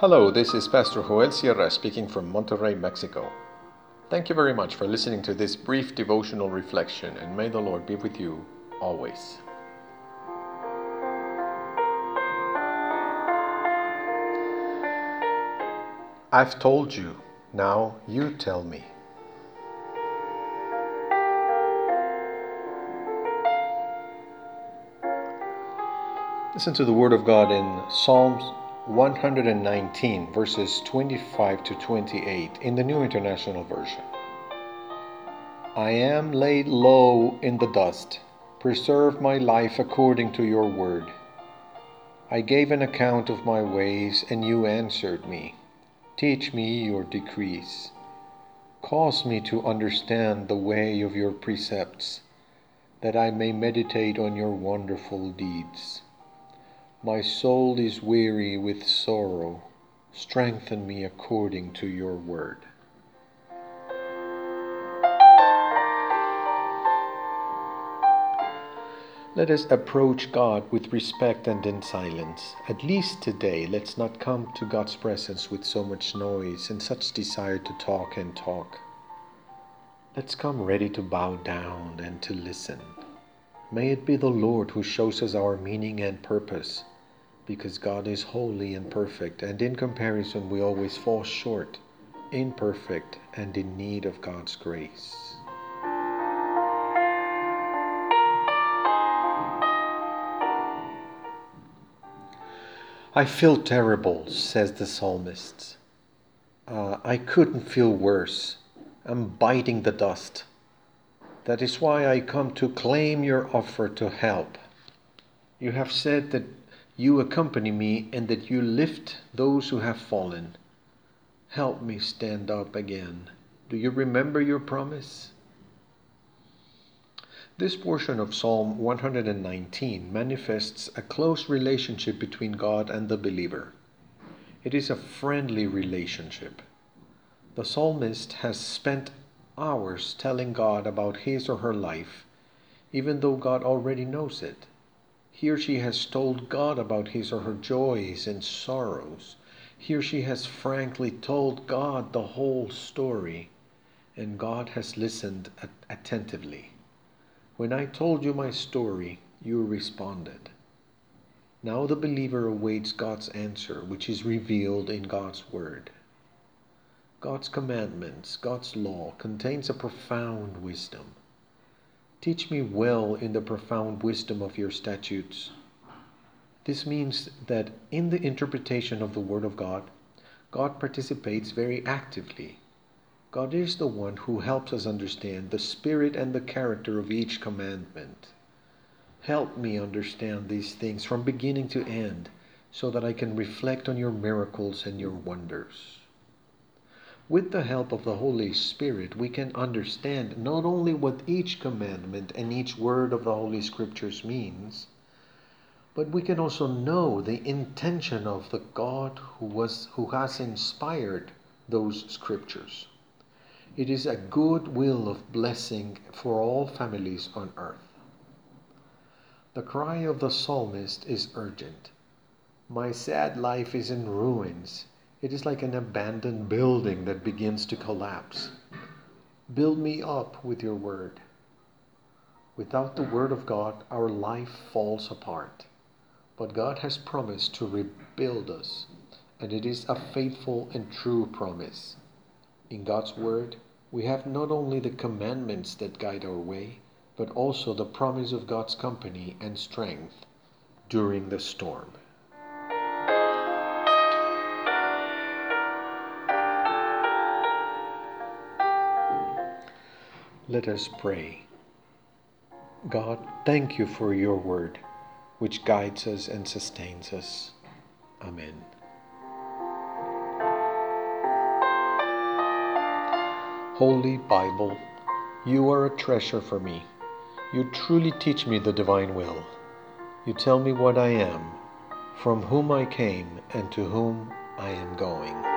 Hello, this is Pastor Joel Sierra speaking from Monterrey, Mexico. Thank you very much for listening to this brief devotional reflection, and may the Lord be with you always. I've told you, now you tell me. Listen to the Word of God in Psalms 119, verses 25 to 28 in the New International Version. I am laid low in the dust. Preserve my life according to your word. I gave an account of my ways, and you answered me. Teach me your decrees. Cause me to understand the way of your precepts, that I may meditate on your wonderful deeds. My soul is weary with sorrow. Strengthen me according to your word. Let us approach God with respect and in silence. At least today, let's not come to God's presence with so much noise and such desire to talk and talk. Let's come ready to bow down and to listen. May it be the Lord who shows us our meaning and purpose because God is holy and perfect, and in comparison, we always fall short, imperfect, and in need of God's grace. I feel terrible, says the psalmist. Uh, I couldn't feel worse. I'm biting the dust. That is why I come to claim your offer to help. You have said that you accompany me and that you lift those who have fallen. Help me stand up again. Do you remember your promise? This portion of Psalm 119 manifests a close relationship between God and the believer. It is a friendly relationship. The psalmist has spent hours telling God about his or her life, even though God already knows it. Here she has told God about his or her joys and sorrows. Here she has frankly told God the whole story, and God has listened attentively. When I told you my story, you responded. Now the believer awaits God's answer, which is revealed in God's Word. God's commandments, God's law, contains a profound wisdom. Teach me well in the profound wisdom of your statutes. This means that in the interpretation of the Word of God, God participates very actively. God is the one who helps us understand the spirit and the character of each commandment. Help me understand these things from beginning to end so that I can reflect on your miracles and your wonders. With the help of the Holy Spirit, we can understand not only what each commandment and each word of the Holy Scriptures means, but we can also know the intention of the God who, was, who has inspired those scriptures. It is a good will of blessing for all families on earth. The cry of the psalmist is urgent. My sad life is in ruins. It is like an abandoned building that begins to collapse. Build me up with your word. Without the word of God, our life falls apart. But God has promised to rebuild us, and it is a faithful and true promise. In God's word, we have not only the commandments that guide our way, but also the promise of God's company and strength during the storm. Let us pray. God, thank you for your word, which guides us and sustains us. Amen. Holy Bible, you are a treasure for me. You truly teach me the divine will. You tell me what I am, from whom I came, and to whom I am going.